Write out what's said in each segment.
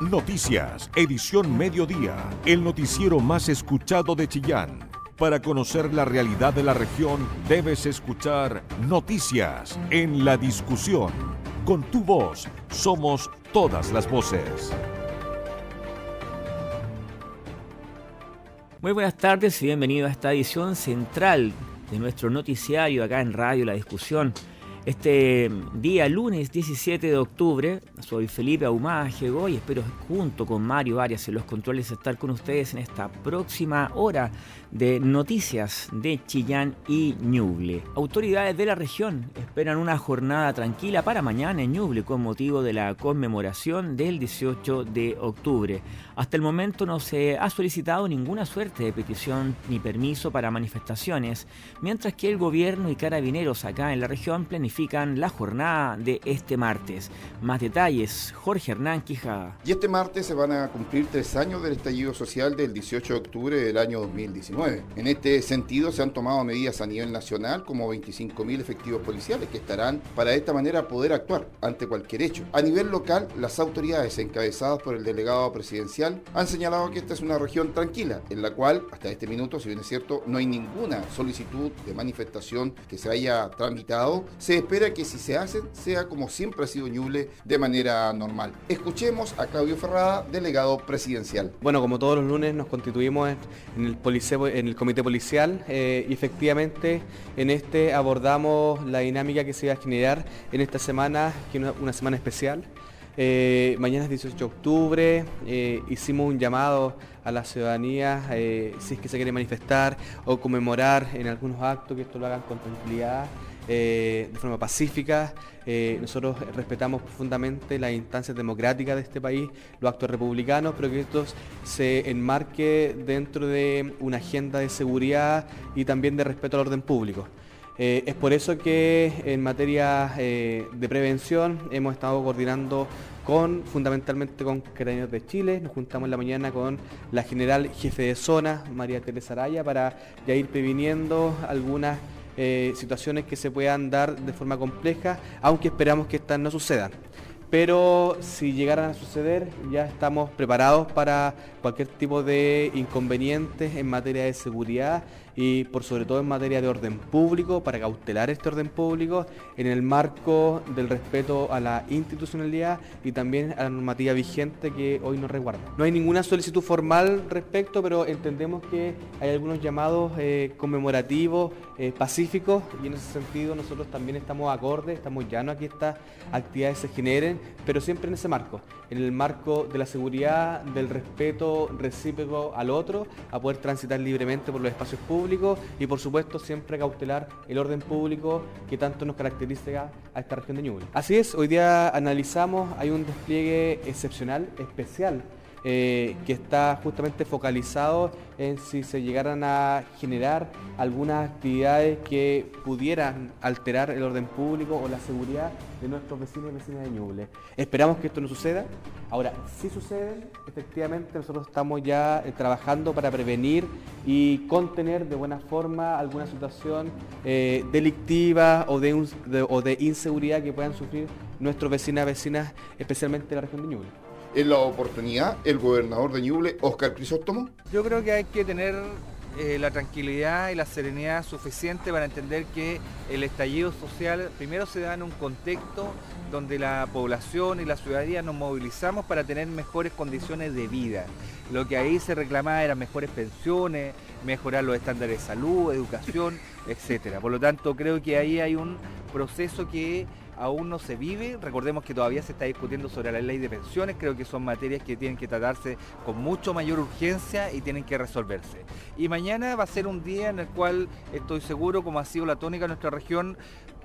Noticias, edición mediodía, el noticiero más escuchado de Chillán. Para conocer la realidad de la región, debes escuchar Noticias en la discusión. Con tu voz, somos todas las voces. Muy buenas tardes y bienvenido a esta edición central de nuestro noticiario acá en Radio La Discusión. Este día lunes 17 de octubre, soy Felipe Ahumada y espero junto con Mario Arias en los controles estar con ustedes en esta próxima hora de noticias de Chillán y Ñuble. Autoridades de la región esperan una jornada tranquila para mañana en Ñuble con motivo de la conmemoración del 18 de octubre. Hasta el momento no se ha solicitado ninguna suerte de petición ni permiso para manifestaciones, mientras que el gobierno y carabineros acá en la región planifican la jornada de este martes. Más detalles, Jorge Hernán Quijada. Y este martes se van a cumplir tres años del estallido social del 18 de octubre del año 2019. En este sentido se han tomado medidas a nivel nacional como 25.000 efectivos policiales que estarán para de esta manera poder actuar ante cualquier hecho. A nivel local, las autoridades encabezadas por el delegado presidencial han señalado que esta es una región tranquila, en la cual hasta este minuto, si bien es cierto, no hay ninguna solicitud de manifestación que se haya tramitado. Se espera que si se hacen sea como siempre ha sido Ñuble de manera normal. Escuchemos a Claudio Ferrada, delegado presidencial. Bueno, como todos los lunes nos constituimos en el, en el comité policial eh, y efectivamente en este abordamos la dinámica que se va a generar en esta semana, que es una, semana especial. Eh, mañana es 18 de octubre, eh, hicimos un llamado a la ciudadanía si es que se quiere manifestar o conmemorar en algunos actos, que esto lo hagan con tranquilidad. Eh, de forma pacífica. Eh, nosotros respetamos profundamente las instancias democráticas de este país, los actos republicanos, pero que esto se enmarque dentro de una agenda de seguridad y también de respeto al orden público. Eh, es por eso que en materia de prevención hemos estado coordinando con fundamentalmente con Carabineros de Chile. Nos juntamos en la mañana con la general jefe de zona, María Teresa Araya, para ya ir previniendo algunas eh, situaciones que se puedan dar de forma compleja, aunque esperamos que estas no sucedan. Pero si llegaran a suceder, ya estamos preparados para cualquier tipo de inconvenientes en materia de seguridad y por sobre todo en materia de orden público, para cautelar este orden público en el marco del respeto a la institucionalidad y también a la normativa vigente que hoy nos resguarda. No hay ninguna solicitud formal respecto, pero entendemos que hay algunos llamados eh, conmemorativos, eh, pacíficos, y en ese sentido nosotros también estamos acordes, estamos llanos a que estas actividades se generen, pero siempre en ese marco, en el marco de la seguridad, del respeto recíproco al otro, a poder transitar libremente por los espacios públicos y por supuesto siempre cautelar el orden público que tanto nos caracteriza a esta región de Ñuble. Así es, hoy día analizamos, hay un despliegue excepcional, especial eh, que está justamente focalizado en si se llegaran a generar algunas actividades que pudieran alterar el orden público o la seguridad de nuestros vecinos y vecinas de Ñuble. Esperamos que esto no suceda. Ahora, si sucede, efectivamente nosotros estamos ya eh, trabajando para prevenir y contener de buena forma alguna situación eh, delictiva o de, de inseguridad que puedan sufrir nuestros vecinos y vecinas, especialmente en la región de Ñuble en la oportunidad el gobernador de Ñuble, Oscar Crisóstomo? Yo creo que hay que tener eh, la tranquilidad y la serenidad suficiente para entender que el estallido social primero se da en un contexto donde la población y la ciudadanía nos movilizamos para tener mejores condiciones de vida. Lo que ahí se reclamaba eran mejores pensiones, mejorar los estándares de salud, educación, etc. Por lo tanto, creo que ahí hay un proceso que aún no se vive. Recordemos que todavía se está discutiendo sobre la ley de pensiones. Creo que son materias que tienen que tratarse con mucho mayor urgencia y tienen que resolverse. Y mañana va a ser un día en el cual estoy seguro, como ha sido la tónica en nuestra región,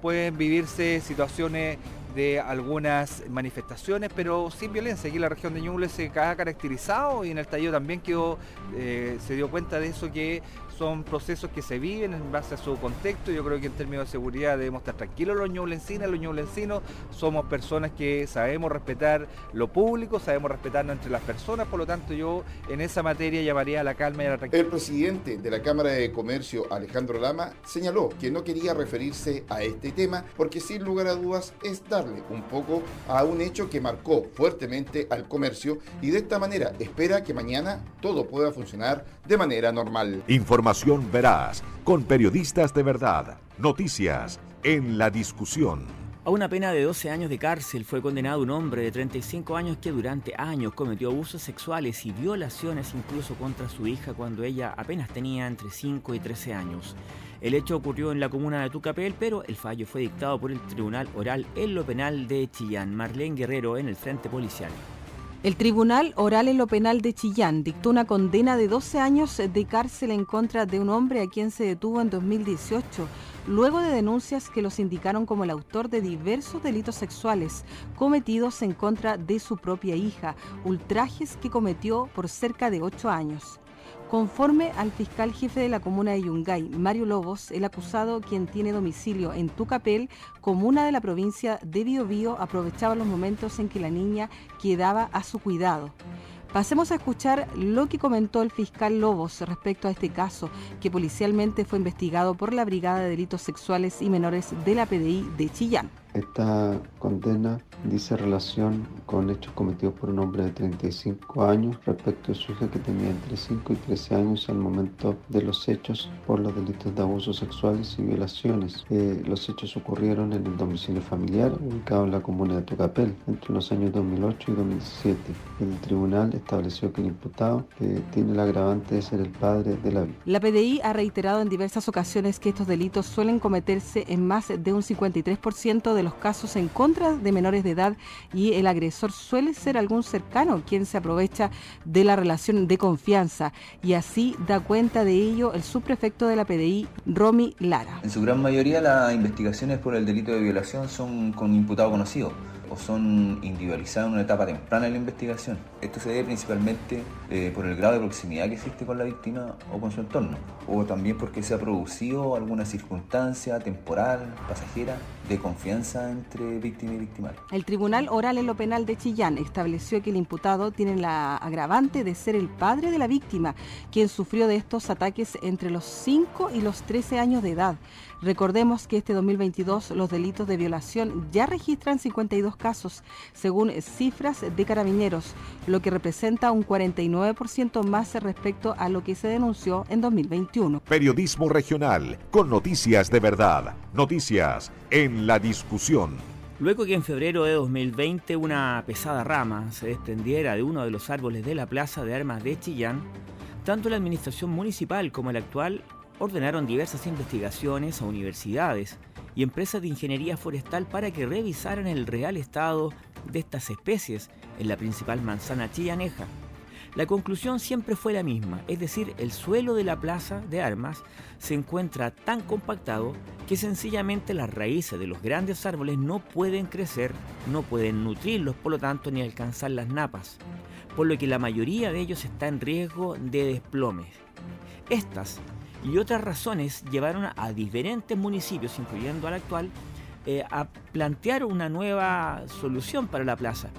pueden vivirse situaciones de algunas manifestaciones, pero sin violencia. Aquí la región de Ñuble se ha caracterizado y en el tallo también quedó, eh, se dio cuenta de eso que son procesos que se viven en base a su contexto. Yo creo que en términos de seguridad debemos estar tranquilos los ñublencinos, los ñublencinos somos personas que sabemos respetar lo público, sabemos respetarnos entre las personas, por lo tanto yo en esa materia llamaría a la calma y a la tranquilidad. El presidente de la Cámara de Comercio, Alejandro Lama, señaló que no quería referirse a este tema porque sin lugar a dudas es darle un poco a un hecho que marcó fuertemente al comercio y de esta manera espera que mañana todo pueda funcionar de manera normal. Información veraz, con periodistas de verdad, noticias en la discusión. A una pena de 12 años de cárcel fue condenado un hombre de 35 años que durante años cometió abusos sexuales y violaciones incluso contra su hija cuando ella apenas tenía entre 5 y 13 años. El hecho ocurrió en la comuna de Tucapel, pero el fallo fue dictado por el Tribunal Oral en lo Penal de Chillán. Marlene Guerrero en el Frente Policial. El Tribunal Oral en lo Penal de Chillán dictó una condena de 12 años de cárcel en contra de un hombre a quien se detuvo en 2018 luego de denuncias que los indicaron como el autor de diversos delitos sexuales cometidos en contra de su propia hija, ultrajes que cometió por cerca de ocho años. Conforme al fiscal jefe de la comuna de Yungay, Mario Lobos, el acusado, quien tiene domicilio en Tucapel, comuna de la provincia de Biobío, aprovechaba los momentos en que la niña quedaba a su cuidado. Pasemos a escuchar lo que comentó el fiscal Lobos respecto a este caso, que policialmente fue investigado por la Brigada de Delitos Sexuales y Menores de la PDI de Chillán. Esta condena dice relación con hechos cometidos por un hombre de 35 años respecto a su hija que tenía entre 5 y 13 años al momento de los hechos por los delitos de abusos sexuales y violaciones. Eh, los hechos ocurrieron en el domicilio familiar ubicado en la comuna de Tocapel entre los años 2008 y 2017. El tribunal estableció que el imputado tiene el agravante de ser el padre de la víctima. La PDI ha reiterado en diversas ocasiones que estos delitos suelen cometerse en más de un 53% de de los casos en contra de menores de edad y el agresor suele ser algún cercano quien se aprovecha de la relación de confianza y así da cuenta de ello el subprefecto de la PDI, Romy Lara. En su gran mayoría las investigaciones por el delito de violación son con imputado conocido o son individualizadas en una etapa temprana de la investigación. Esto se debe principalmente eh, por el grado de proximidad que existe con la víctima o con su entorno, o también porque se ha producido alguna circunstancia temporal, pasajera, de confianza entre víctima y victimario. El Tribunal Oral en lo Penal de Chillán estableció que el imputado tiene la agravante de ser el padre de la víctima, quien sufrió de estos ataques entre los 5 y los 13 años de edad. Recordemos que este 2022 los delitos de violación ya registran 52 casos, según cifras de carabineros, lo que representa un 49% más respecto a lo que se denunció en 2021. Periodismo regional, con noticias de verdad, noticias en la discusión. Luego que en febrero de 2020 una pesada rama se desprendiera de uno de los árboles de la Plaza de Armas de Chillán, tanto la administración municipal como la actual ordenaron diversas investigaciones a universidades y empresas de ingeniería forestal para que revisaran el real estado de estas especies en la principal manzana chillaneja. La conclusión siempre fue la misma, es decir, el suelo de la plaza de armas se encuentra tan compactado que sencillamente las raíces de los grandes árboles no pueden crecer, no pueden nutrirlos, por lo tanto, ni alcanzar las napas, por lo que la mayoría de ellos está en riesgo de desplome. Estas y otras razones llevaron a diferentes municipios, incluyendo al actual, eh, a plantear una nueva solución para la plaza.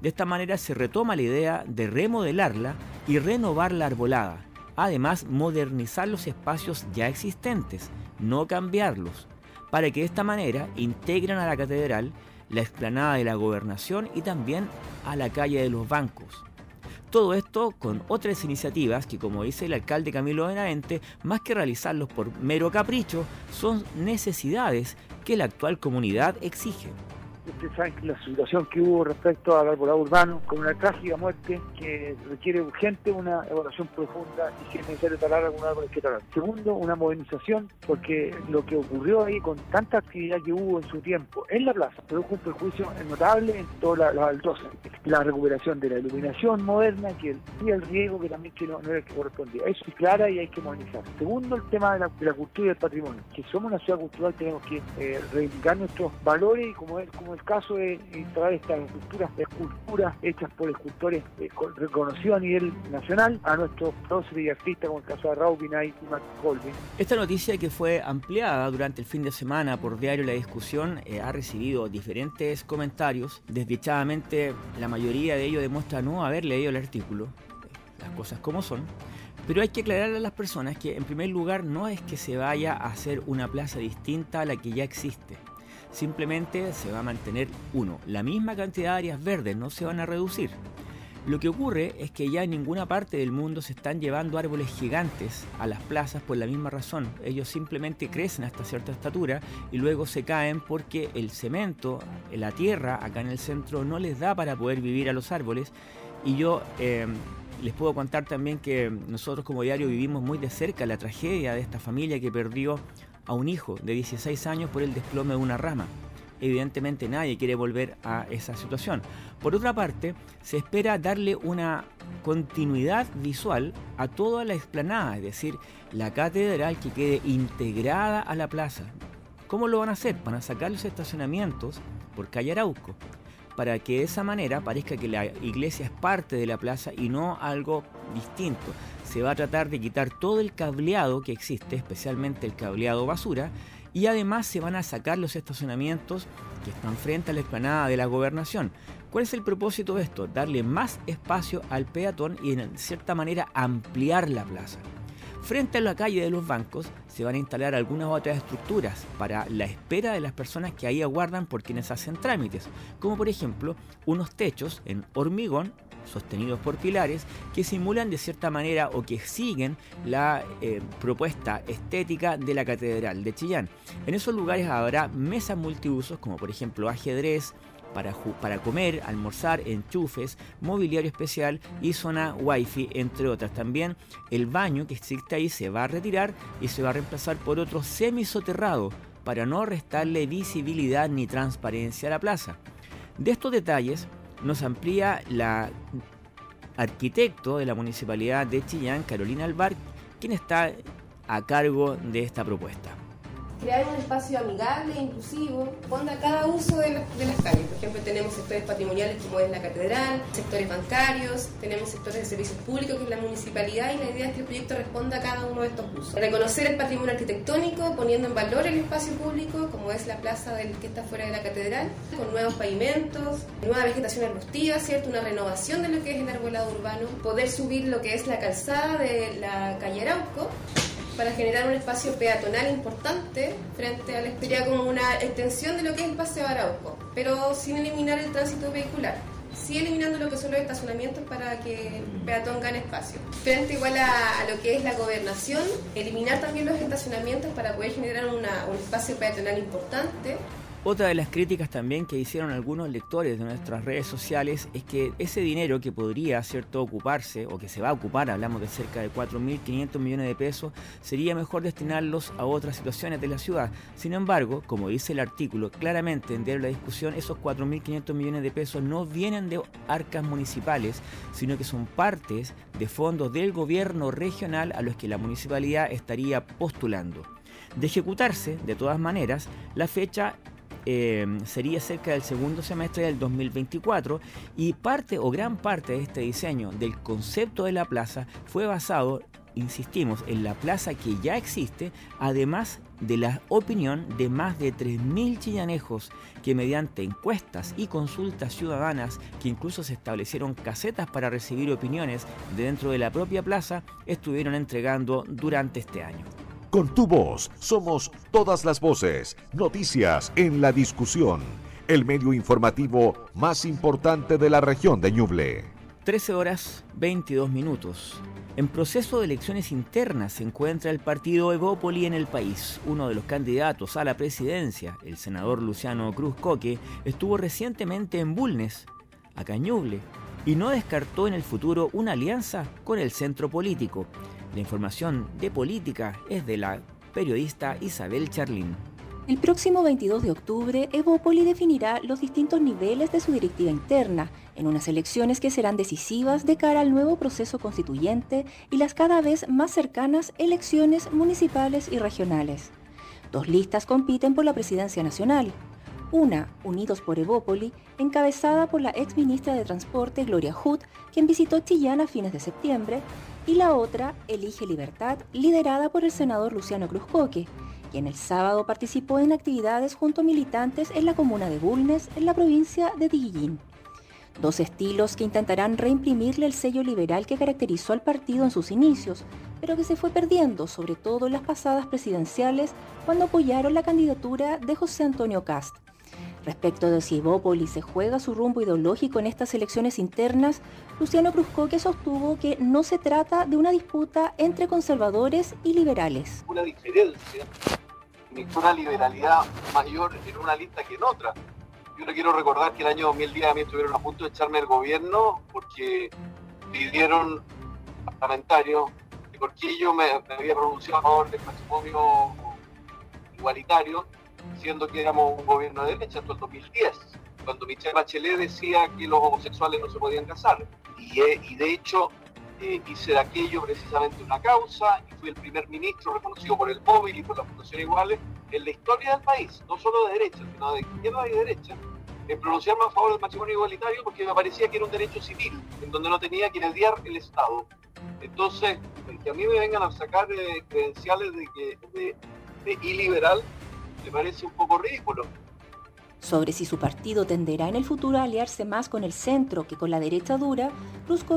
De esta manera se retoma la idea de remodelarla y renovar la arbolada. Además, modernizar los espacios ya existentes, no cambiarlos, para que de esta manera integren a la catedral la explanada de la gobernación y también a la calle de los bancos. Todo esto con otras iniciativas que, como dice el alcalde Camilo Benavente, más que realizarlos por mero capricho, son necesidades que la actual comunidad exige. Ustedes saben que la situación que hubo respecto al arbolado urbano, con una trágica muerte que requiere urgente una evaluación profunda y si es necesario talar algún árbol hay que talar. Segundo, una modernización, porque lo que ocurrió ahí con tanta actividad que hubo en su tiempo en la plaza produjo un perjuicio notable en toda la, baldosas. La recuperación de la iluminación moderna que y el riego que también que no, era el que correspondía. Eso es clara y hay que modernizar. Segundo, el tema de la, cultura y del patrimonio. Que somos una ciudad cultural tenemos que eh, reivindicar nuestros valores y como es como el caso de instalar estas estructuras, esculturas hechas por escultores reconocidos a nivel nacional, a nuestros próceres y artistas como el caso de Raúl y Max Colvin. Esta noticia que fue ampliada durante el fin de semana por Diario La Discusión eh, ha recibido diferentes comentarios. Desdichadamente, la mayoría de ellos demuestra no haber leído el artículo, las cosas como son. Pero hay que aclararle a las personas que en primer lugar no es que se vaya a hacer una plaza distinta a la que ya existe. Simplemente se va a mantener uno, la misma cantidad de áreas verdes, no se van a reducir. Lo que ocurre es que ya en ninguna parte del mundo se están llevando árboles gigantes a las plazas por la misma razón. Ellos simplemente crecen hasta cierta estatura y luego se caen porque el cemento, la tierra acá en el centro no les da para poder vivir a los árboles. Y yo eh, les puedo contar también que nosotros como diario vivimos muy de cerca la tragedia de esta familia que perdió a un hijo de 16 años por el desplome de una rama. Evidentemente nadie quiere volver a esa situación. Por otra parte, se espera darle una continuidad visual a toda la explanada, es decir, la catedral que quede integrada a la plaza. ¿Cómo lo van a hacer? Van a sacar los estacionamientos por calle Arauco para que de esa manera parezca que la iglesia es parte de la plaza y no algo distinto. Se va a tratar de quitar todo el cableado que existe, especialmente el cableado basura, y además se van a sacar los estacionamientos que están frente a la explanada de la gobernación. ¿Cuál es el propósito de esto? Darle más espacio al peatón y en cierta manera ampliar la plaza. Frente a la calle de los bancos se van a instalar algunas otras estructuras para la espera de las personas que ahí aguardan por quienes hacen trámites, como por ejemplo unos techos en hormigón sostenidos por pilares que simulan de cierta manera o que siguen la eh, propuesta estética de la Catedral de Chillán. En esos lugares habrá mesas multiusos como por ejemplo ajedrez, para, comer, almorzar, enchufes, mobiliario especial y zona wifi, entre otras. También el baño que existe ahí se va a retirar y se va a reemplazar por otro semisoterrado para no restarle visibilidad ni transparencia a la plaza. De estos detalles nos amplía la arquitecto de la Municipalidad de Chillán, Carolina Albar, quien está a cargo de esta propuesta crear un espacio amigable inclusivo, ponga cada uso de, las calles. Por ejemplo, tenemos sectores patrimoniales como es la catedral, sectores bancarios, tenemos sectores de servicios públicos que es la municipalidad y la idea es que el proyecto responda a cada uno de estos usos. Reconocer el patrimonio arquitectónico poniendo en valor el espacio público como es la plaza del, que está fuera de la catedral, con nuevos pavimentos, nueva vegetación arbustiva, ¿cierto? una renovación de lo que es el arbolado urbano, poder subir lo que es la calzada de la calle Arauco para generar un espacio peatonal importante frente a la sería como una extensión de lo que es el paseo Arauco, pero sin eliminar el tránsito vehicular. Sí eliminando lo que son los estacionamientos para que el peatón gane espacio. Frente igual a, lo que es la gobernación, eliminar también los estacionamientos para poder generar un espacio peatonal importante otra de las críticas también que hicieron algunos lectores de nuestras redes sociales es que ese dinero que podría cierto ocuparse o que se va a ocupar, hablamos de cerca de 4.500 millones de pesos, sería mejor destinarlos a otras situaciones de la ciudad. Sin embargo, como dice el artículo claramente en la discusión, esos 4.500 millones de pesos no vienen de arcas municipales, sino que son partes de fondos del gobierno regional a los que la municipalidad estaría postulando. De ejecutarse, de todas maneras, la fecha Em, sería cerca del segundo semestre del 2024 y parte o gran parte de este diseño del concepto de la plaza fue basado, insistimos, en la plaza que ya existe, además de la opinión de más de 3.000 chillanejos que mediante encuestas y consultas ciudadanas, que incluso se establecieron casetas para recibir opiniones de dentro de la propia plaza, estuvieron entregando durante este año. Con tu voz somos todas las voces, noticias en la discusión, el medio informativo más importante de la región de Ñuble. 13 horas 22 minutos. En proceso de elecciones internas se encuentra el partido Evópoli en el país. Uno de los candidatos a la presidencia, el senador Luciano Cruz Coque, estuvo recientemente en Bulnes, a Ñuble, y no descartó en el futuro una alianza con el centro político. La información de política es de la periodista Isabel Charlín. El próximo 22 de octubre, Evópoli definirá los distintos niveles de su directiva interna, en unas elecciones que serán decisivas de cara al nuevo proceso constituyente y las cada vez más cercanas elecciones municipales y regionales. Dos listas compiten por la presidencia nacional. Una, Unidos por Evópoli, encabezada por la ex ministra de Transporte Gloria Hood, quien visitó Chillán a fines de septiembre, y la otra, Elige Libertad, liderada por el senador Luciano Cruzcoque, quien el sábado participó en actividades junto a militantes en la comuna de Bulnes, en la provincia de Tiguillín. Dos estilos que intentarán reimprimirle el sello liberal que caracterizó al partido en sus inicios, pero que se fue perdiendo, sobre todo en las pasadas presidenciales, cuando apoyaron la candidatura de José Antonio Cast. Respecto de si Evópolis se juega su rumbo ideológico en estas elecciones internas, Luciano Cruzcoque sostuvo que no se trata de una disputa entre conservadores y liberales. Una diferencia, una liberalidad mayor en una lista que en otra yo le quiero recordar que el año 2010 a mí estuvieron a punto de echarme el gobierno porque pidieron parlamentarios que Corquillo me, había pronunciado a favor del matrimonio igualitario, siendo que éramos un gobierno de derecha hasta el 2010, cuando Michelle Bachelet decía que los homosexuales no se podían casar. Y, eh, de hecho eh, hice de aquello precisamente una causa y fui el primer ministro reconocido por el móvil y por la Fundación Iguales en la historia del país, no solo de derecha, sino de izquierda y de derecha, en pronunciarme a favor del matrimonio igualitario porque me parecía que era un derecho civil, en donde no tenía que mediar el Estado. Entonces, que a mí me vengan a sacar eh, credenciales de, de iliberal, me parece un poco ridículo. Sobre si su partido tenderá en el futuro a aliarse más con el centro que con la derecha dura,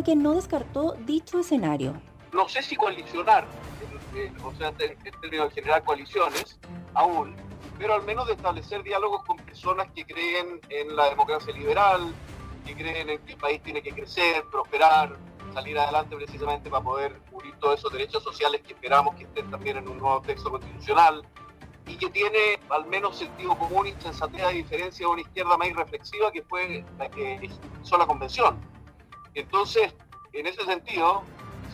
que no descartó dicho escenario. No sé si coalicionar, o sea, en términos de generar coaliciones, aún, pero al menos de establecer diálogos con personas que creen en la democracia liberal, que creen en que el país tiene que crecer, prosperar, salir adelante precisamente para poder cubrir todos esos derechos sociales que esperamos que estén también en un nuevo texto constitucional y que tiene al menos sentido común y sensatez a diferencia de una izquierda más irreflexiva que fue la que hizo la convención. Entonces, en ese sentido,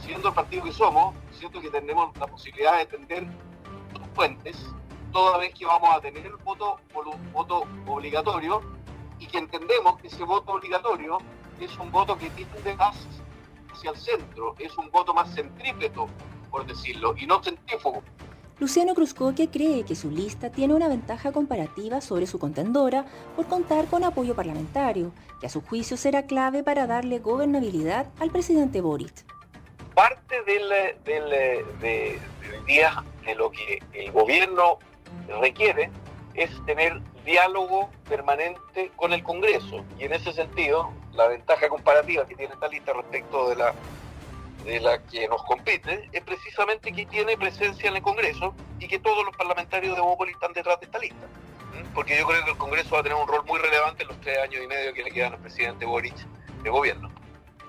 siendo el partido que somos, siento que tenemos la posibilidad de tender dos puentes, toda vez que vamos a tener el voto, un voto obligatorio y que entendemos que ese voto obligatorio es un voto que tiende más hacia el centro, es un voto más centrípeto, por decirlo, y no centrífugo. Luciano Cruzcoque cree que su lista tiene una ventaja comparativa sobre su contendora por contar con apoyo parlamentario, que a su juicio será clave para darle gobernabilidad al presidente Boric. Parte del, del, de, día de lo que el gobierno requiere es tener diálogo permanente con el Congreso. Y en ese sentido, la ventaja comparativa que tiene esta lista respecto de la de la que nos compete es precisamente que tiene presencia en el Congreso y que todos los parlamentarios de Bópoli están detrás de esta lista. ¿Mm? Porque yo creo que el Congreso va a tener un rol muy relevante en los tres años y medio que le quedan al presidente Boric de gobierno.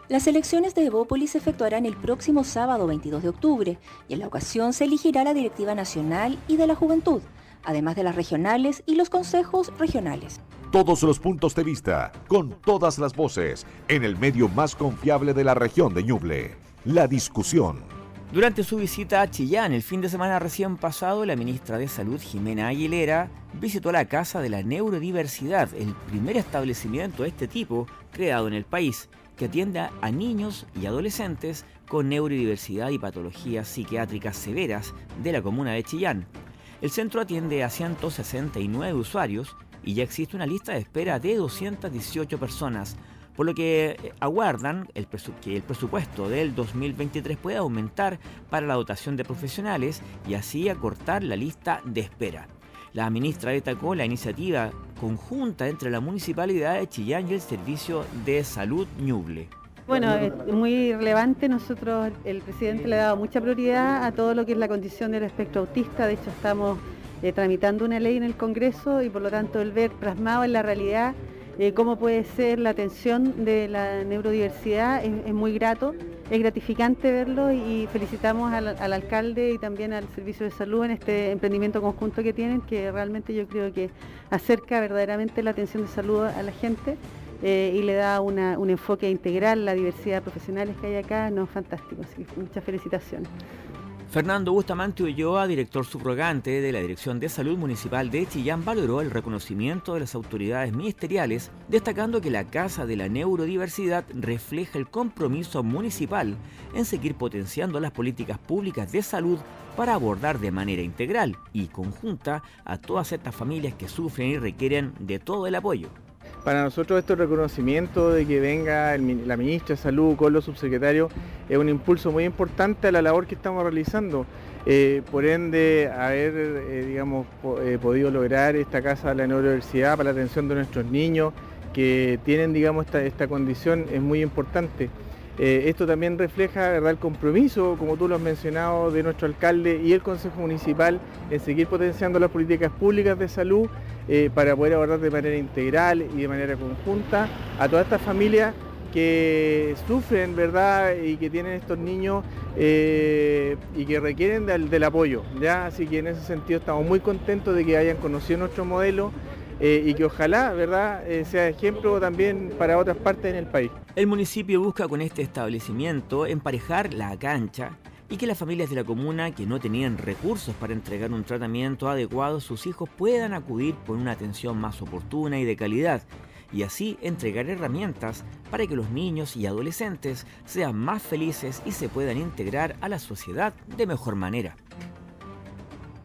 Las elecciones de Evópolis se efectuarán el próximo sábado 22 de octubre y en la ocasión se elegirá la directiva nacional y de la juventud, además de las regionales y los consejos regionales. Todos los puntos de vista, con todas las voces, en el medio más confiable de la región de Ñuble la discusión. Durante su visita a Chillán el fin de semana recién pasado, la ministra de Salud, Jimena Aguilera, visitó la Casa de la Neurodiversidad, el primer establecimiento de este tipo creado en el país, que atiende a niños y adolescentes con neurodiversidad y patologías psiquiátricas severas de la comuna de Chillán. El centro atiende a 169 usuarios y ya existe una lista de espera de 218 personas, por lo que eh, aguardan el que el presupuesto del 2023 pueda aumentar para la dotación de profesionales y así acortar la lista de espera. La ministra destacó la iniciativa conjunta entre la Municipalidad de Chillán y el Servicio de Salud Ñuble. Bueno, es muy relevante. Nosotros, el presidente le ha dado mucha prioridad a todo lo que es la condición del espectro autista. De hecho, estamos eh, tramitando una ley en el Congreso y por lo tanto el ver plasmado en la realidad eh, cómo puede ser la atención de la neurodiversidad, es, muy grato, es gratificante verlo y felicitamos al, alcalde y también al Servicio de Salud en este emprendimiento conjunto que tienen, que realmente yo creo que acerca verdaderamente la atención de salud a la gente. Eh, y le da un enfoque integral, la diversidad de profesionales que hay acá, no, fantástico, así muchas felicitaciones. Fernando Bustamante Ulloa, director subrogante de la Dirección de Salud Municipal de Chillán, valoró el reconocimiento de las autoridades ministeriales, destacando que la Casa de la Neurodiversidad refleja el compromiso municipal en seguir potenciando las políticas públicas de salud para abordar de manera integral y conjunta a todas estas familias que sufren y requieren de todo el apoyo. Para nosotros este reconocimiento de que venga la ministra de Salud con los subsecretarios es un impulso muy importante a la labor que estamos realizando. Eh, por ende, haber eh, digamos, eh, podido lograr esta casa de la neurodiversidad para la atención de nuestros niños que tienen digamos, esta, esta condición es muy importante. Esto también refleja ¿verdad? el compromiso, como tú lo has mencionado, de nuestro alcalde y el Consejo Municipal en seguir potenciando las políticas públicas de salud eh, para poder abordar de manera integral y de manera conjunta a todas estas familias que sufren, ¿verdad? Y que tienen estos niños eh, y que requieren del, apoyo, ¿ya? Así que en ese sentido estamos muy contentos de que hayan conocido nuestro modelo eh, y que ojalá, ¿verdad?, sea ejemplo también para otras partes en el país. El municipio busca con este establecimiento emparejar la cancha y que las familias de la comuna que no tenían recursos para entregar un tratamiento adecuado a sus hijos puedan acudir por una atención más oportuna y de calidad y así entregar herramientas para que los niños y adolescentes sean más felices y se puedan integrar a la sociedad de mejor manera.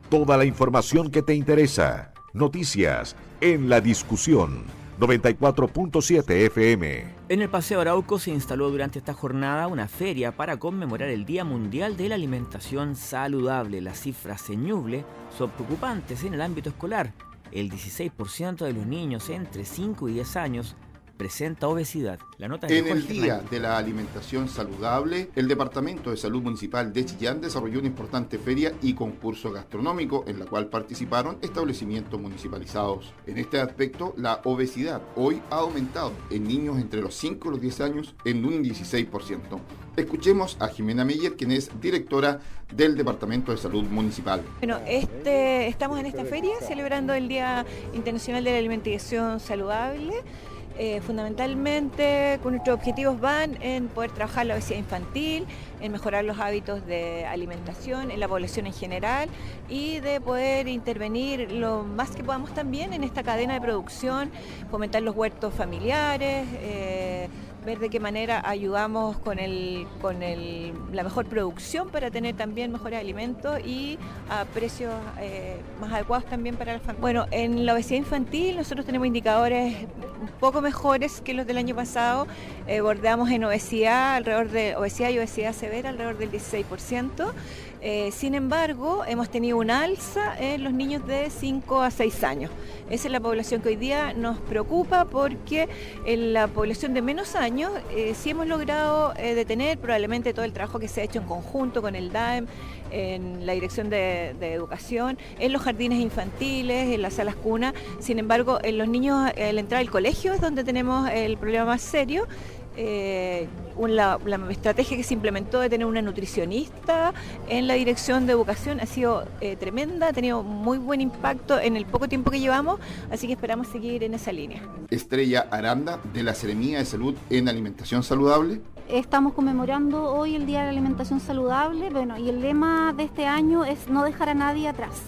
Toda la información que te interesa. Noticias en la discusión 94.7 FM. En el Paseo Arauco se instaló durante esta jornada una feria para conmemorar el Día Mundial de la Alimentación Saludable. Las cifras señubles son preocupantes en el ámbito escolar. El 16% de los niños entre 5 y 10 años presenta obesidad. La nota en el Día de la Alimentación Saludable, el Departamento de Salud Municipal de Chillán desarrolló una importante feria y concurso gastronómico en la cual participaron establecimientos municipalizados. En este aspecto, la obesidad hoy ha aumentado en niños entre los 5 y los 10 años en un 16%. Escuchemos a Jimena Meyer, quien es directora del Departamento de Salud Municipal. Bueno, este, estamos en esta feria celebrando el Día Internacional de la Alimentación Saludable. Eh, fundamentalmente nuestros objetivos van en poder trabajar la obesidad infantil, en mejorar los hábitos de alimentación en la población en general y de poder intervenir lo más que podamos también en esta cadena de producción, fomentar los huertos familiares. Eh, ver de qué manera ayudamos con, el, con el, la mejor producción para tener también mejores alimentos y a precios eh, más adecuados también para la familia. Bueno, en la obesidad infantil nosotros tenemos indicadores un poco mejores que los del año pasado. Eh, bordeamos en obesidad, alrededor de obesidad y obesidad severa, alrededor del 16%. Eh, sin embargo, hemos tenido un alza en los niños de 5 a 6 años. Esa es la población que hoy día nos preocupa porque en la población de menos años eh, sí hemos logrado eh, detener probablemente todo el trabajo que se ha hecho en conjunto con el DAEM, en la Dirección de, de, Educación, en los jardines infantiles, en las salas cuna. Sin embargo, en los niños al entrar al colegio es donde tenemos el problema más serio eh, la, estrategia que se implementó de tener una nutricionista en la dirección de educación ha sido eh, tremenda, ha tenido muy buen impacto en el poco tiempo que llevamos, así que esperamos seguir en esa línea. Estrella Aranda, de la Seremía de Salud en Alimentación Saludable. Estamos conmemorando hoy el Día de la Alimentación Saludable, bueno, y el lema de este año es no dejar a nadie atrás.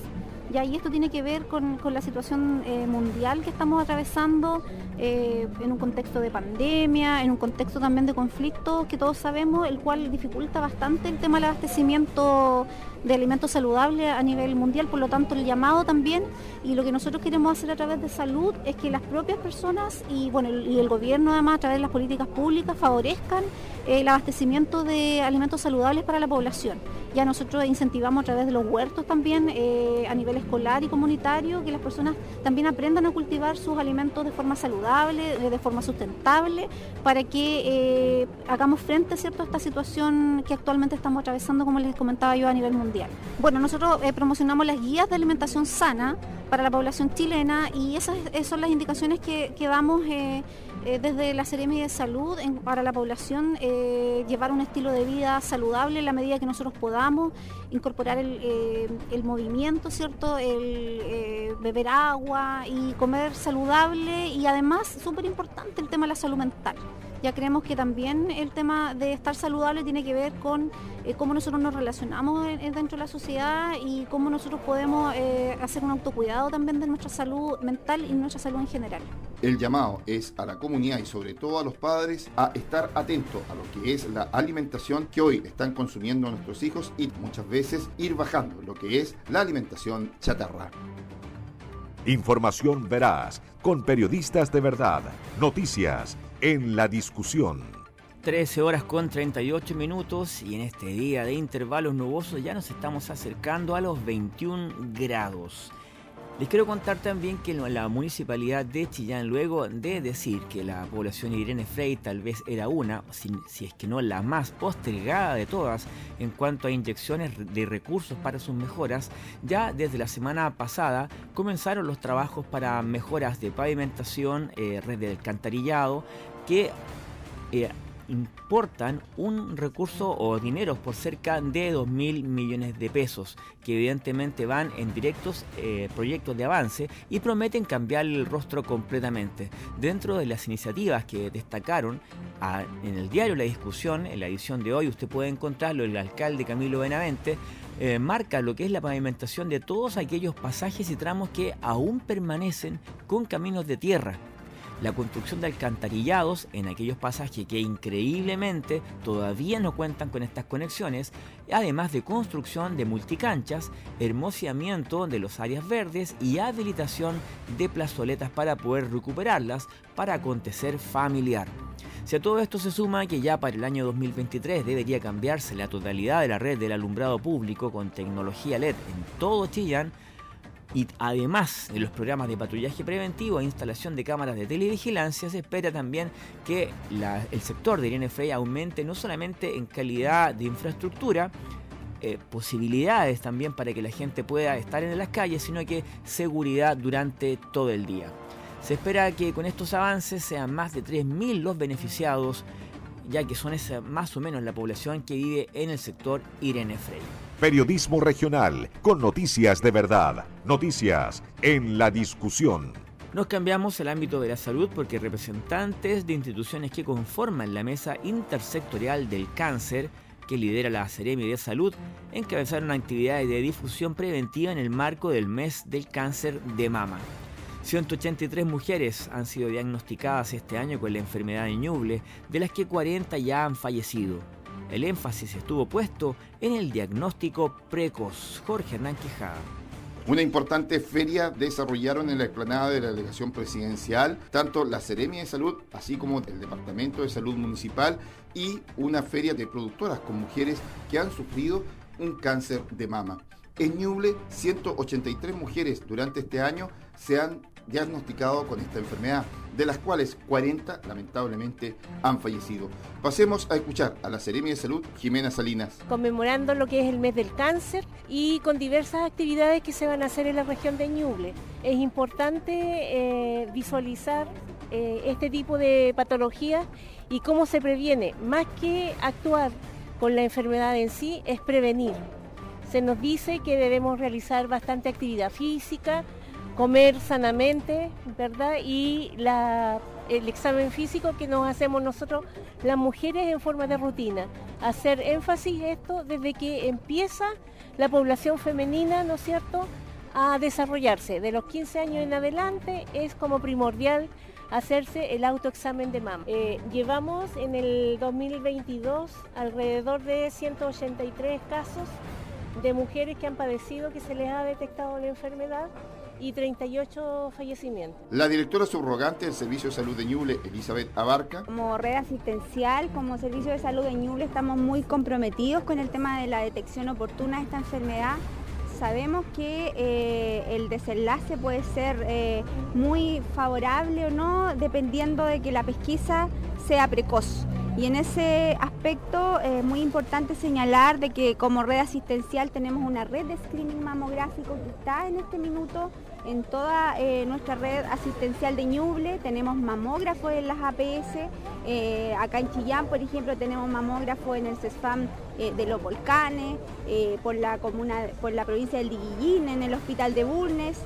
Y esto tiene que ver con, la situación eh, mundial que estamos atravesando eh, en un contexto de pandemia, en un contexto también de conflicto que todos sabemos, el cual dificulta bastante el tema del abastecimiento de alimentos saludables a nivel mundial, por lo tanto el llamado también y lo que nosotros queremos hacer a través de salud es que las propias personas y bueno y el gobierno además a través de las políticas públicas favorezcan el abastecimiento de alimentos saludables para la población. Ya nosotros incentivamos a través de los huertos también eh, a nivel escolar y comunitario que las personas también aprendan a cultivar sus alimentos de forma saludable, de forma sustentable, para que eh, hagamos frente ¿cierto? a esta situación que actualmente estamos atravesando, como les comentaba yo, a nivel mundial. Bueno, nosotros eh, promocionamos las guías de alimentación sana para la población chilena y esas, son las indicaciones que, damos eh, eh, desde la Seremi de Salud para la población, llevar un estilo de vida saludable en la medida que nosotros podamos, incorporar el, movimiento, ¿cierto? Beber agua y comer saludable y además, súper importante, el tema de la salud mental Ya creemos que también el tema de estar saludable tiene que ver con eh, cómo nosotros nos relacionamos dentro de la sociedad y cómo nosotros podemos eh, hacer un autocuidado también de nuestra salud mental y nuestra salud en general. El llamado es a la comunidad y sobre todo a los padres a estar atentos a lo que es la alimentación que hoy están consumiendo nuestros hijos y muchas veces ir bajando lo que es la alimentación chatarra. Información veraz, con periodistas de verdad, noticias en la discusión. 13 horas con 38 minutos y en este día de intervalos nubosos ya nos estamos acercando a los 21 grados. Les quiero contar también que la municipalidad de Chillán, luego de decir que la población Irene Frey tal vez era una, si, si, es que no la más postergada de todas en cuanto a inyecciones de recursos para sus mejoras, ya desde la semana pasada comenzaron los trabajos para mejoras de pavimentación, eh, red de alcantarillado, que eh, importan un recurso o dinero por cerca de 2 mil millones de pesos, que evidentemente van en directos eh, proyectos de avance y prometen cambiar el rostro completamente. Dentro de las iniciativas que destacaron en el diario La Discusión, en la edición de hoy, usted puede encontrarlo, el alcalde Camilo Benavente, eh, marca lo que es la pavimentación de todos aquellos pasajes y tramos que aún permanecen con caminos de tierra la construcción de alcantarillados en aquellos pasajes que increíblemente todavía no cuentan con estas conexiones, además de construcción de multicanchas, hermoseamiento de las áreas verdes y habilitación de plazoletas para poder recuperarlas para acontecer familiar. Si a todo esto se suma que ya para el año 2023 debería cambiarse la totalidad de la red del alumbrado público con tecnología LED en todo Chillán, y además de los programas de patrullaje preventivo e instalación de cámaras de televigilancia, se espera también que el sector de Irene Frey aumente no solamente en calidad de infraestructura, eh, posibilidades también para que la gente pueda estar en las calles, sino que seguridad durante todo el día. Se espera que con estos avances sean más de 3.000 los beneficiados, ya que son esa, más o menos la población que vive en el sector Irene Frey. Periodismo regional, con noticias de verdad, noticias en la discusión. Nos cambiamos al ámbito de la salud porque representantes de instituciones que conforman la mesa intersectorial del cáncer que lidera la Seremi de Salud, encabezaron actividades de difusión preventiva en el marco del mes del cáncer de mama. 183 mujeres han sido diagnosticadas este año con la enfermedad de Ñuble, de las que 40 ya han fallecido. El énfasis estuvo puesto en el diagnóstico precoz. Jorge Hernán Quijada. Una importante feria desarrollaron en la explanada de la delegación presidencial tanto la Seremia de Salud, así como el Departamento de Salud Municipal y una feria de productoras con mujeres que han sufrido un cáncer de mama. En Ñuble, 183 mujeres durante este año se han diagnosticado con esta enfermedad, de las cuales 40 lamentablemente han fallecido. Pasemos a escuchar a la Seremi de Salud, Jimena Salinas. Conmemorando lo que es el mes del cáncer y con diversas actividades que se van a hacer en la región de Ñuble. Es importante eh, visualizar eh, este tipo de patologías y cómo se previene. Más que actuar con la enfermedad en sí, es prevenir. Se nos dice que debemos realizar bastante actividad física, comer sanamente, ¿verdad? Y el examen físico que nos hacemos nosotros, las mujeres en forma de rutina. Hacer énfasis esto desde que empieza la población femenina, ¿no es cierto?, a desarrollarse. De los 15 años en adelante es como primordial hacerse el autoexamen de mama. Eh, llevamos en el 2022 alrededor de 183 casos de mujeres que han padecido, que se les ha detectado la enfermedad y 38 fallecimientos. La directora subrogante del Servicio de Salud de Ñuble, Elizabeth Abarca. Como red asistencial, como Servicio de Salud de Ñuble, estamos muy comprometidos con el tema de la detección oportuna de esta enfermedad. Sabemos que eh, el desenlace puede ser eh, muy favorable o no, dependiendo de que la pesquisa sea precoz. Y en ese aspecto es muy importante señalar de que como red asistencial tenemos una red de screening mamográfico que está en este minuto en toda eh, nuestra red asistencial de Ñuble. Tenemos mamógrafos en las APS. Eh, acá en Chillán, por ejemplo, tenemos mamógrafo en el CESFAM eh, de los volcanes, por, la comuna, por la provincia del Diguillín, en el hospital de Bulnes.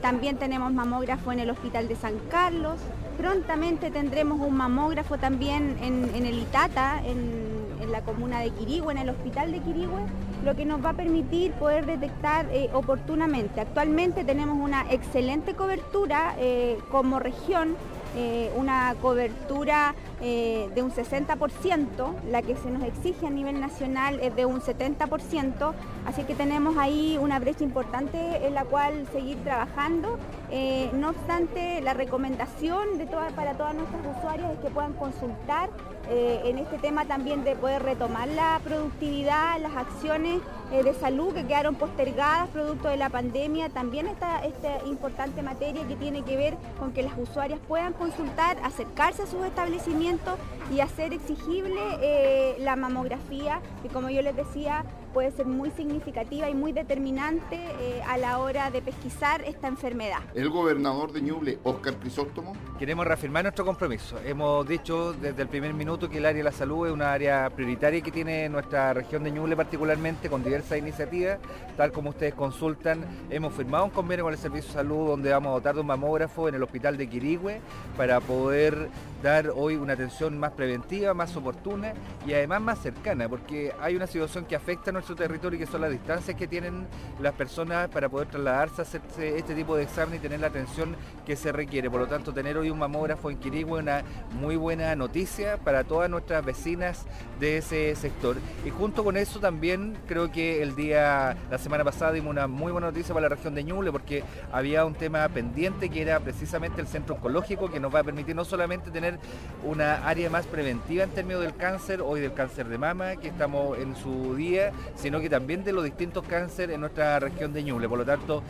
también tenemos mamógrafo en el hospital de San Carlos. Prontamente tendremos un mamógrafo también en, el Itata, en, la comuna de Quirigüe, en el hospital de Quirigüe, lo que nos va a permitir poder detectar eh, oportunamente. Actualmente tenemos una excelente cobertura eh, como región eh, una cobertura de un 60%, la que se nos exige a nivel nacional es de un 70%, así que tenemos ahí una brecha importante en la cual seguir trabajando. Eh, no obstante, la recomendación de para todas nuestras usuarias es que puedan consultar en este tema también de poder retomar la productividad, las acciones de salud que quedaron postergadas producto de la pandemia, también está esta importante materia que tiene que ver con que las usuarias puedan consultar, acercarse a sus establecimientos y hacer exigible eh, la mamografía, que como yo les decía, puede ser muy significativa y muy determinante eh, a la hora de pesquisar esta enfermedad. El gobernador de Ñuble, Óscar Crisóstomo. Queremos reafirmar nuestro compromiso. Hemos dicho desde el primer minuto que el área de la salud es una área prioritaria que tiene nuestra región de Ñuble particularmente, con diversas iniciativas, tal como ustedes consultan. Hemos firmado un convenio con el Servicio de Salud donde vamos a dotar de un mamógrafo en el hospital de Quirigüe para poder dar hoy una atención más preventiva, más oportuna y además más cercana, porque hay una situación que afecta a nuestro territorio, que son las distancias que tienen las personas para poder trasladarse a hacerse este tipo de examen y tener la atención que se requiere. Por lo tanto, tener hoy un mamógrafo en Quirigüe es una muy buena noticia para todas nuestras vecinas de ese sector. Y junto con eso también creo que el día, la semana pasada dimos una muy buena noticia para la región de Ñuble porque había un tema pendiente que era precisamente el centro oncológico que nos va a permitir no solamente tener una área más preventiva en términos del cáncer, hoy del cáncer de mama, que estamos en su día, sino que también de los distintos cánceres en nuestra región de Ñuble. Por lo tanto,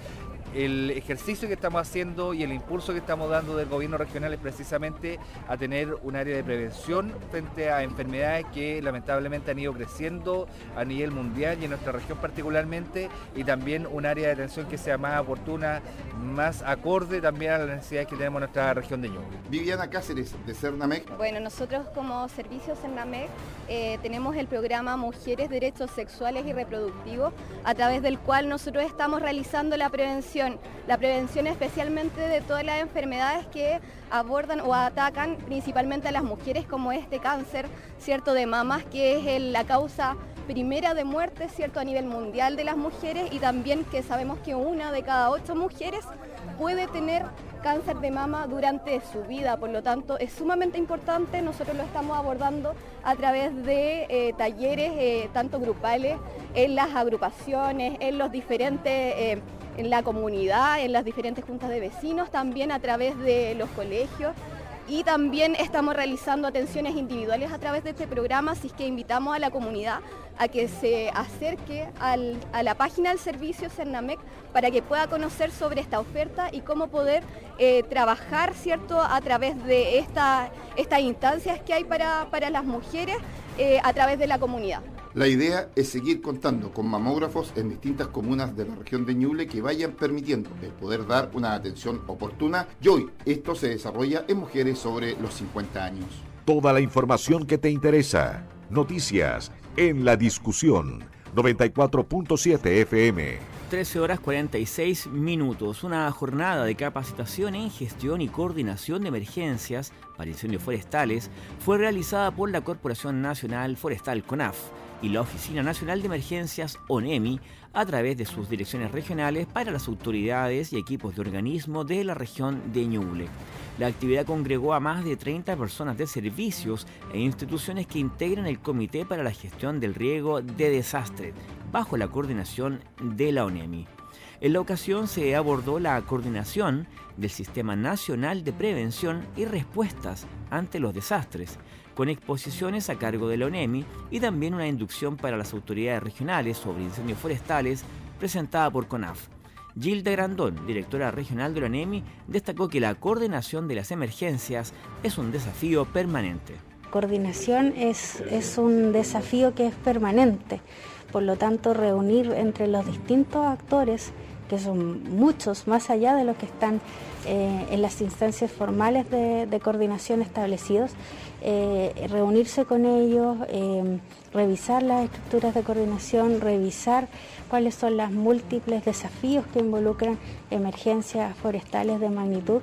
el ejercicio que estamos haciendo y el impulso que estamos dando del gobierno regional es precisamente a tener un área de prevención frente a enfermedades que lamentablemente han ido creciendo a nivel mundial y en nuestra región particularmente y también un área de atención que sea más oportuna, más acorde también a las necesidades que tenemos en nuestra región de Ñuble. Viviana Cáceres de Cernamec. Bueno, nosotros como servicio Cernamec eh, tenemos el programa Mujeres Derechos Sexuales y Reproductivos a través del cual nosotros estamos realizando la prevención la prevención especialmente de todas las enfermedades que abordan o atacan principalmente a las mujeres como este cáncer, ¿cierto? De mamas, que es la causa primera de muerte, ¿cierto? A nivel mundial de las mujeres y también que sabemos que una de cada ocho mujeres puede tener cáncer de mama durante su vida, por lo tanto es sumamente importante, nosotros lo estamos abordando a través de eh, talleres eh, tanto grupales, en las agrupaciones, en los diferentes... Eh, en la comunidad, en las diferentes juntas de vecinos, también a través de los colegios y también estamos realizando atenciones individuales a través de este programa, así que invitamos a la comunidad a que se acerque a la página del servicio Cernamec para que pueda conocer sobre esta oferta y cómo poder eh, trabajar ¿cierto? a través de estas instancias que hay para, las mujeres eh, a través de la comunidad. La idea es seguir contando con mamógrafos en distintas comunas de la región de Ñuble que vayan permitiendo el poder dar una atención oportuna y hoy esto se desarrolla en mujeres sobre los 50 años. Toda la información que te interesa. Noticias en la discusión 94.7 FM. 13 horas 46 minutos. Una jornada de capacitación en gestión y coordinación de emergencias para incendios forestales fue realizada por la Corporación Nacional Forestal CONAF y la Oficina Nacional de Emergencias ONEMI a través de sus direcciones regionales para las autoridades y equipos de organismo de la región de Ñuble. La actividad congregó a más de 30 personas de servicios e instituciones que integran el Comité para la Gestión del Riego de Desastre, bajo la coordinación de la ONEMI. En la ocasión se abordó la coordinación del Sistema Nacional de Prevención y Respuestas ante los Desastres, con exposiciones a cargo de la ONEMI y también una inducción para las autoridades regionales sobre incendios forestales presentada por CONAF. Gilda Grandón, directora regional de la ONEMI, destacó que la coordinación de las emergencias es un desafío permanente. Coordinación es, es un desafío que es permanente, por lo tanto reunir entre los distintos actores que son muchos, más allá de los que están eh, en las instancias formales de, coordinación establecidos, eh, reunirse con ellos, eh, revisar las estructuras de coordinación, revisar cuáles son los múltiples desafíos que involucran emergencias forestales de magnitud,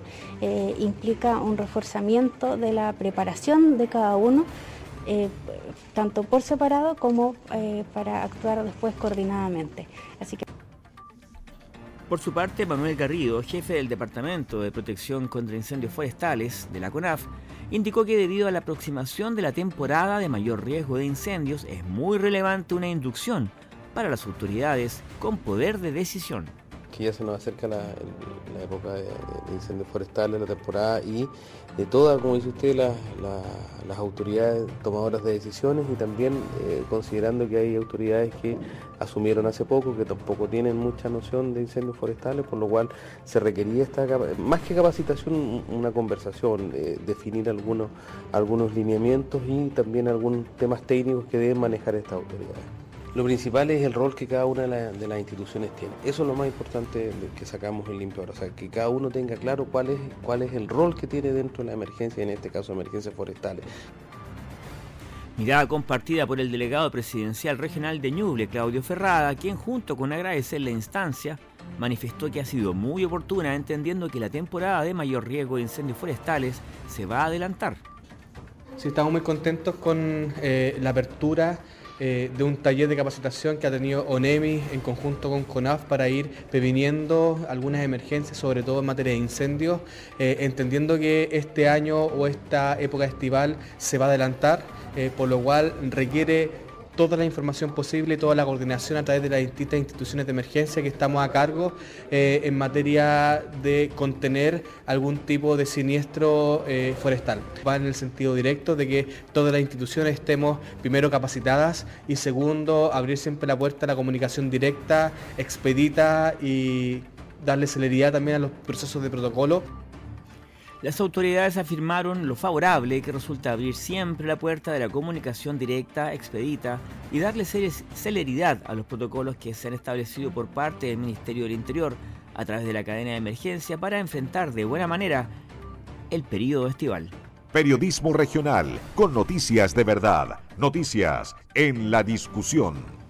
implica un reforzamiento de la preparación de cada uno. tanto por separado como para actuar después coordinadamente. Así que por su parte, Manuel Garrido, jefe del Departamento de Protección contra Incendios Forestales de la CONAF, indicó que debido a la aproximación de la temporada de mayor riesgo de incendios es muy relevante una inducción para las autoridades con poder de decisión que ya se nos acerca la, época de, incendios forestales, la temporada y de todas, como dice usted, las autoridades tomadoras de decisiones y también eh, considerando que hay autoridades que asumieron hace poco, que tampoco tienen mucha noción de incendios forestales, por lo cual se requería esta, más que capacitación, una conversación, eh, definir algunos, algunos lineamientos y también algunos temas técnicos que deben manejar estas autoridades. Lo principal es el rol que cada una de, las instituciones tiene. Eso es lo más importante que sacamos en limpio O sea, que cada uno tenga claro cuál es, cuál es el rol que tiene dentro de la emergencia, en este caso emergencias forestales. Mirada compartida por el delegado presidencial regional de Ñuble, Claudio Ferrada, quien junto con agradecer la instancia, manifestó que ha sido muy oportuna entendiendo que la temporada de mayor riesgo de incendios forestales se va a adelantar. Sí, estamos muy contentos con eh, la apertura eh, de un taller de capacitación que ha tenido ONEMI en conjunto con CONAF para ir previniendo algunas emergencias, sobre todo en materia de incendios, eh, entendiendo que este año o esta época estival se va a adelantar, eh, por lo cual requiere toda la información posible toda la coordinación a través de las distintas instituciones de emergencia que estamos a cargo eh, en materia de contener algún tipo de siniestro eh, forestal. Va en el sentido directo de que todas las instituciones estemos primero capacitadas y segundo abrir siempre la puerta a la comunicación directa, expedita y darle celeridad también a los procesos de protocolo. Las autoridades afirmaron lo favorable que resulta abrir siempre la puerta de la comunicación directa, expedita y darle celeridad a los protocolos que se han establecido por parte del Ministerio del Interior a través de la cadena de emergencia para enfrentar de buena manera el periodo estival. Periodismo regional con noticias de verdad, noticias en la discusión.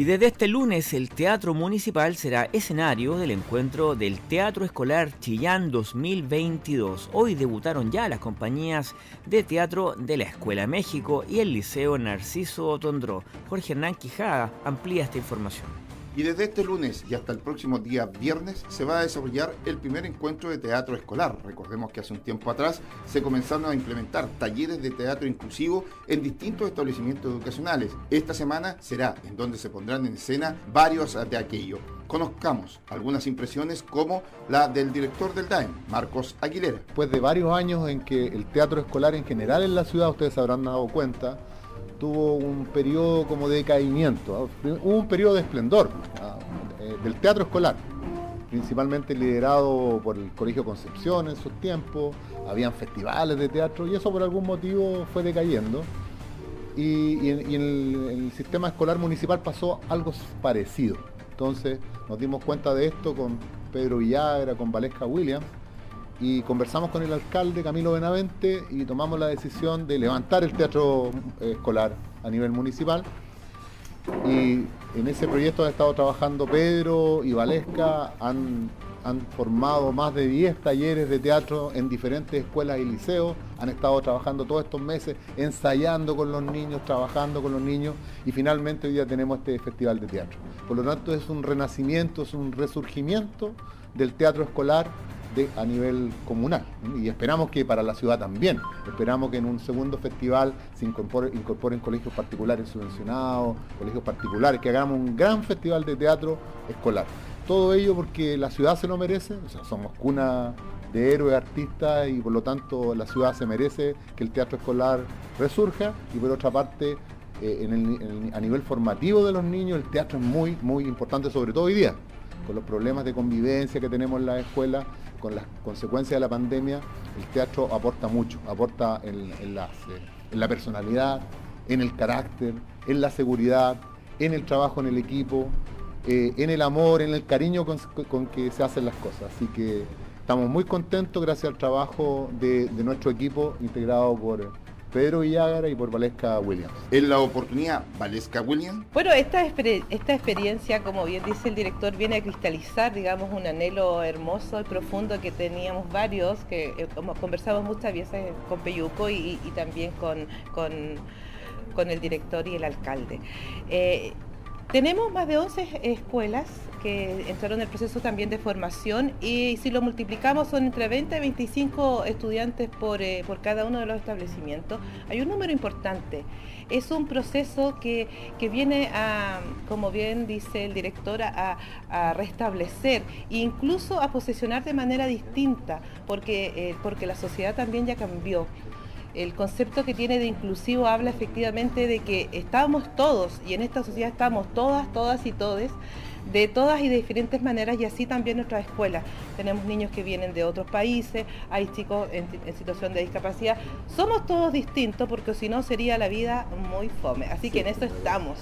Y desde este lunes el Teatro Municipal será escenario del encuentro del Teatro Escolar Chillán 2022. Hoy debutaron ya las compañías de teatro de la Escuela México y el Liceo Narciso Tondró. Jorge Hernán Quijada amplía esta información. Y desde este lunes y hasta el próximo día viernes se va a desarrollar el primer encuentro de teatro escolar. Recordemos que hace un tiempo atrás se comenzaron a implementar talleres de teatro inclusivo en distintos establecimientos educacionales. Esta semana será en donde se pondrán en escena varios de aquello. Conozcamos algunas impresiones como la del director del DAEM, Marcos Aguilera. Después de varios años en que el teatro escolar en general en la ciudad, ustedes habrán dado cuenta, tuvo un periodo como de decaimiento, hubo un periodo de esplendor eh, del teatro escolar, principalmente liderado por el Colegio Concepción en sus tiempos, habían festivales de teatro y eso por algún motivo fue decayendo. Y, en, el, sistema escolar municipal pasó algo parecido. Entonces nos dimos cuenta de esto con Pedro Villagra, con Valesca Williams, y conversamos con el alcalde Camilo Benavente y tomamos la decisión de levantar el teatro eh, escolar a nivel municipal. Y en ese proyecto han estado trabajando Pedro y Valesca, han, han formado más de 10 talleres de teatro en diferentes escuelas y liceos, han estado trabajando todos estos meses, ensayando con los niños, trabajando con los niños y finalmente hoy día tenemos este festival de teatro. Por lo tanto es un renacimiento, es un resurgimiento del teatro escolar a nivel comunal. Y esperamos que para la ciudad también. Esperamos que en un segundo festival se incorporen colegios particulares subvencionados, colegios particulares, que hagamos un gran festival de teatro escolar. Todo ello porque la ciudad se lo merece, somos cuna de héroes artistas y por lo tanto la ciudad se merece que el teatro escolar resurja y por otra parte eh, a nivel formativo de los niños el teatro es muy muy importante sobre todo hoy día con los problemas de convivencia que tenemos en la escuela con las consecuencias de la pandemia, el teatro aporta mucho, aporta en, la personalidad, en el carácter, en la seguridad, en el trabajo en el equipo eh, en el amor, en el cariño con, con, que se hacen las cosas. Así que estamos muy contentos gracias al trabajo de nuestro equipo integrado por Pedro Villagra y por Valesca Williams. ¿En la oportunidad Valesca Williams? Bueno, esta, esta experiencia, como bien dice el director, viene a cristalizar, digamos, un anhelo hermoso y profundo que teníamos varios, que eh, conversamos muchas veces con Peyuco y, también con, con, el director y el alcalde. Eh, tenemos más de 11 escuelas que entraron en el proceso también de formación y si lo multiplicamos son entre 20 y 25 estudiantes por, eh, por cada uno de los establecimientos. Hay un número importante. Es un proceso que, viene a, como bien dice el director, a, restablecer e incluso a posicionar de manera distinta, porque, eh, porque la sociedad también ya cambió el concepto que tiene de inclusivo habla efectivamente de que estamos todos y en esta sociedad estamos todas, todas y todes de todas y de diferentes maneras y así también nuestras escuelas. Tenemos niños que vienen de otros países, hay chicos en, situación de discapacidad. Somos todos distintos porque si no sería la vida muy fome. Así que en eso estamos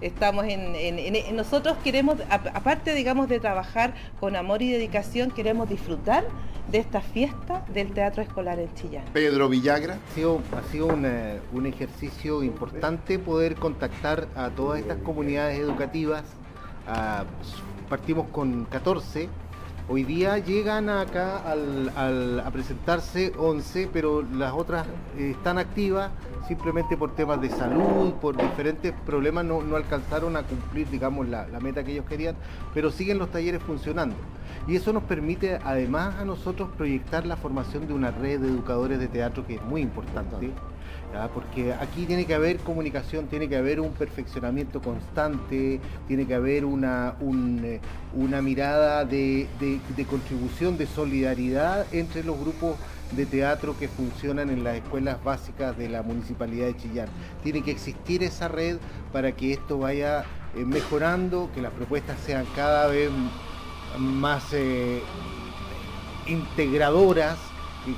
estamos en, nosotros queremos, aparte digamos de trabajar con amor y dedicación, queremos disfrutar de esta fiesta del teatro escolar en Chillán. Pedro Villagra. Ha sido, ha sido un ejercicio importante poder contactar a todas estas comunidades educativas. partimos con 14 Hoy día llegan acá a presentarse 11, pero las otras eh, están activas simplemente por temas de salud, por diferentes problemas no, alcanzaron a cumplir, digamos, la, meta que ellos querían, pero siguen los talleres funcionando. Y eso nos permite además a nosotros proyectar la formación de una red de educadores de teatro que es muy importante porque aquí tiene que haber comunicación, tiene que haber un perfeccionamiento constante, tiene que haber una, eh, mirada de, contribución, de solidaridad entre los grupos de teatro que funcionan en las escuelas básicas de la Municipalidad de Chillán. Tiene que existir esa red para que esto vaya eh, mejorando, que las propuestas sean cada vez más eh, integradoras,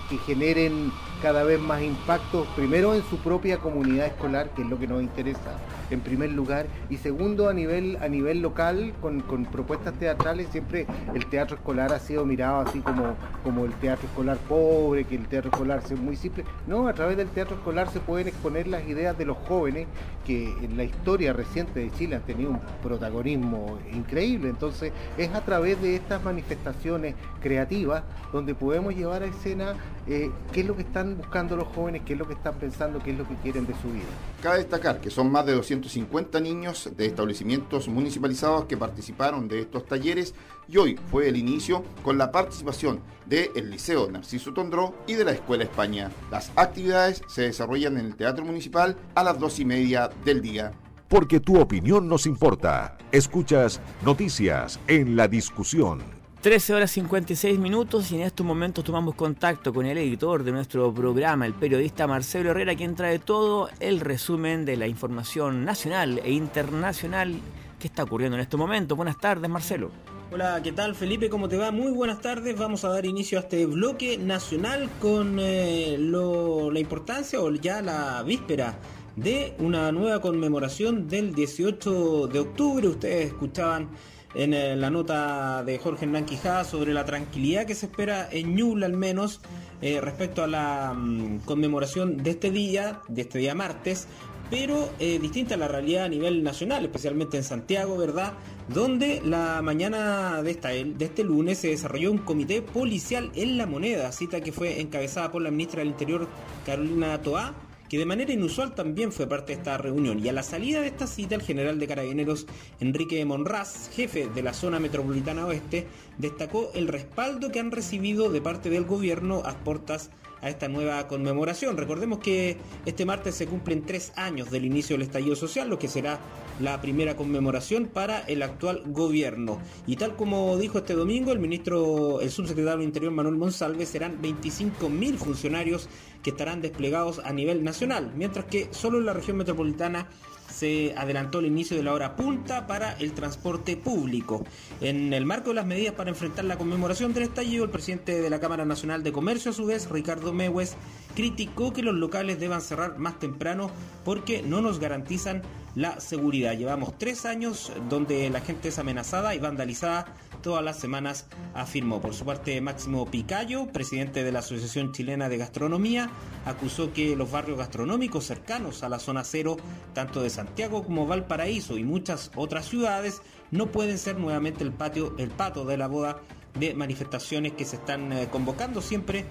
que generen cada vez más impacto, primero en su propia comunidad escolar, que es lo que nos interesa en primer lugar, y segundo a nivel, a nivel local, con, propuestas teatrales, siempre el teatro escolar ha sido mirado así como, como el teatro escolar pobre, que el teatro escolar es muy simple. No, a través del teatro escolar se pueden exponer las ideas de los jóvenes que en la historia reciente de Chile han tenido un protagonismo increíble. Entonces es a través de estas manifestaciones creativas donde podemos llevar a escena eh, qué es lo que están buscando los jóvenes, qué es lo que están pensando, qué es lo que quieren de su vida. Cabe destacar que son más de 250 niños de establecimientos municipalizados que participaron de estos talleres y hoy fue el inicio con la participación del Liceo Narciso Tondró y de la Escuela España. Las actividades se desarrollan en el Teatro Municipal a las dos y media del día. Porque tu opinión nos importa. Escuchas noticias en la discusión 13 horas 56 minutos y en estos momentos tomamos contacto con el editor de nuestro programa, el periodista Marcelo Herrera, quien trae todo el resumen de la información nacional e internacional que está ocurriendo en este momento. Buenas tardes, Marcelo. Hola, ¿qué tal Felipe? ¿Cómo te va? Muy buenas tardes. Vamos a dar inicio a este bloque nacional con eh, la importancia o ya la víspera de una nueva conmemoración del 18 de octubre. Ustedes escuchaban en eh, la nota de Jorge Hernán Quijada sobre la tranquilidad que se espera en Ñuble al menos eh, respecto a la mm, conmemoración de este día, de este día martes, pero eh, distinta a la realidad a nivel nacional, especialmente en Santiago, ¿verdad? Donde la mañana de, esta, de este lunes se desarrolló un comité policial en la moneda, cita que fue encabezada por la ministra del Interior Carolina Toá que de manera inusual también fue parte de esta reunión. Y a la salida de esta cita, el general de carabineros Enrique Monraz, jefe de la zona metropolitana oeste, destacó el respaldo que han recibido de parte del gobierno a portas a esta nueva conmemoración. Recordemos que este martes se cumplen tres años del inicio del estallido social, lo que será la primera conmemoración para el actual gobierno. Y tal como dijo este domingo el ministro, el subsecretario del Interior Manuel Monsalve, serán 25.000 funcionarios que estarán desplegados a nivel nacional, mientras que solo en la región metropolitana se adelantó el inicio de la hora punta para el transporte público. En el marco de las medidas para enfrentar la conmemoración del estallido, el presidente de la Cámara Nacional de Comercio, a su vez, Ricardo Mewes, criticó que los locales deban cerrar más temprano porque no nos garantizan la seguridad. Llevamos tres años donde la gente es amenazada y vandalizada todas las semanas, afirmó. Por su parte, Máximo Picayo, presidente de la Asociación Chilena de Gastronomía, acusó que los barrios gastronómicos cercanos a la zona cero, tanto de Santiago como Valparaíso y muchas otras ciudades, no pueden ser nuevamente el patio, el pato de la boda de manifestaciones que se están eh, convocando siempre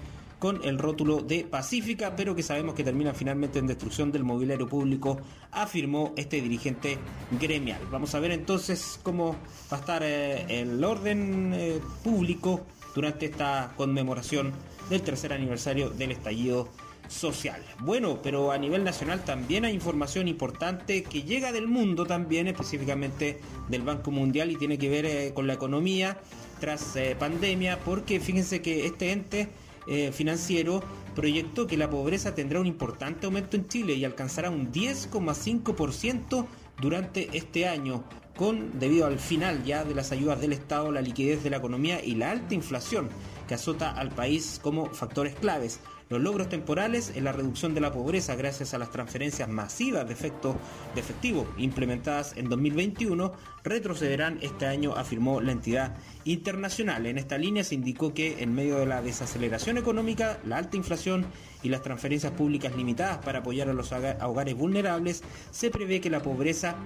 con el rótulo de pacífica, pero que sabemos que termina finalmente en destrucción del mobiliario público, afirmó este dirigente gremial. Vamos a ver entonces cómo va a estar eh, el orden eh, público durante esta conmemoración del tercer aniversario del estallido social. Bueno, pero a nivel nacional también hay información importante que llega del mundo también, específicamente del Banco Mundial y tiene que ver eh, con la economía tras pandemia, porque fíjense que este ente eh, financiero proyectó que la pobreza tendrá un importante aumento en Chile y alcanzará un 10,5% durante este año, con debido al final ya de las ayudas del Estado, la liquidez de la economía y la alta inflación que azota al país como factores claves. Los logros temporales en la reducción de la pobreza gracias a las transferencias masivas de, efecto, de efectivo implementadas en 2021 retrocederán este año, afirmó la entidad internacional. En esta línea se indicó que en medio de la desaceleración económica, la alta inflación y las transferencias públicas limitadas para apoyar a los hogares vulnerables, se prevé que la pobreza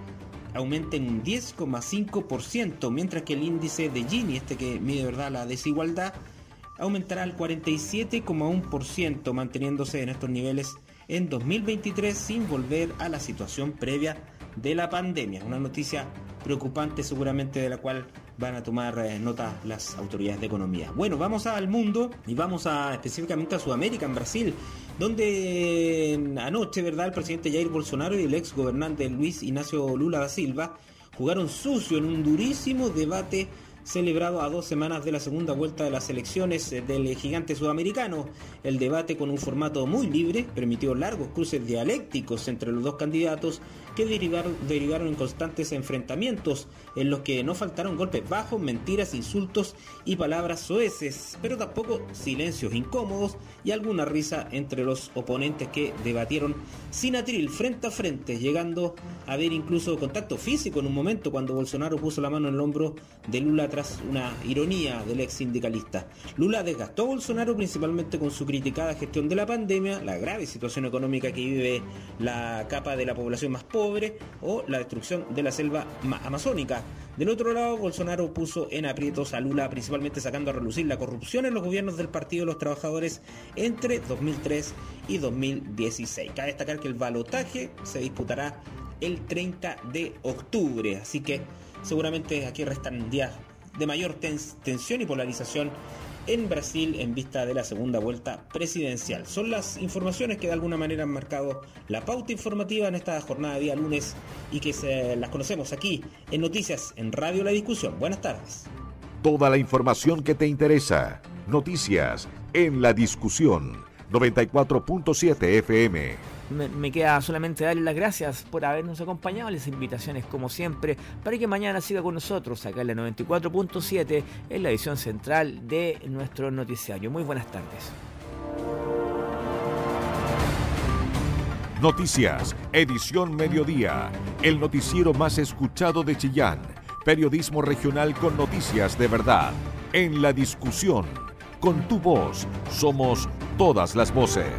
aumente en un 10,5%, mientras que el índice de Gini, este que mide verdad la desigualdad, aumentará al 47,1%, manteniéndose en estos niveles en 2023 sin volver a la situación previa de la pandemia. Una noticia preocupante seguramente de la cual van a tomar eh, nota las autoridades de economía. Bueno, vamos al mundo y vamos específicamente a Sudamérica, en Brasil, donde anoche, ¿verdad?, el presidente Jair Bolsonaro y el ex gobernante Luis Ignacio Lula da Silva jugaron sucio en un durísimo debate celebrado a dos semanas de la segunda vuelta de las elecciones eh, del gigante sudamericano. El debate con un formato muy libre permitió largos cruces dialécticos entre los dos candidatos que derivaron, derivaron en constantes enfrentamientos en los que no faltaron golpes bajos, mentiras, insultos y palabras soeces, pero tampoco silencios incómodos y alguna risa entre los oponentes que debatieron sin atril frente a frente, llegando a ver incluso contacto físico en un momento cuando Bolsonaro puso la mano en el hombro de Lula tras una ironía del ex sindicalista. Lula desgastó a Bolsonaro principalmente con su criticada gestión de la pandemia, la grave situación económica que vive la capa de la población más pobre, o la destrucción de la selva amazónica. Del otro lado, Bolsonaro puso en aprietos a Lula, principalmente sacando a relucir la corrupción en los gobiernos del Partido de los Trabajadores entre 2003 y 2016. Cabe destacar que el balotaje se disputará el 30 de octubre, así que seguramente aquí restan días de mayor tensión y polarización en Brasil en vista de la segunda vuelta presidencial. Son las informaciones que de alguna manera han marcado la pauta informativa en esta jornada de día lunes y que se las conocemos aquí en Noticias en Radio La Discusión. Buenas tardes. Toda la información que te interesa. Noticias en La Discusión. 94.7 FM me, queda solamente darle las gracias por habernos acompañado. Las invitaciones, como siempre, para que mañana siga con nosotros acá en la 94.7 en la edición central de nuestro noticiario. Muy buenas tardes. Noticias, edición mediodía, el noticiero más escuchado de Chillán, periodismo regional con noticias de verdad, en la discusión, con tu voz, somos todas las voces.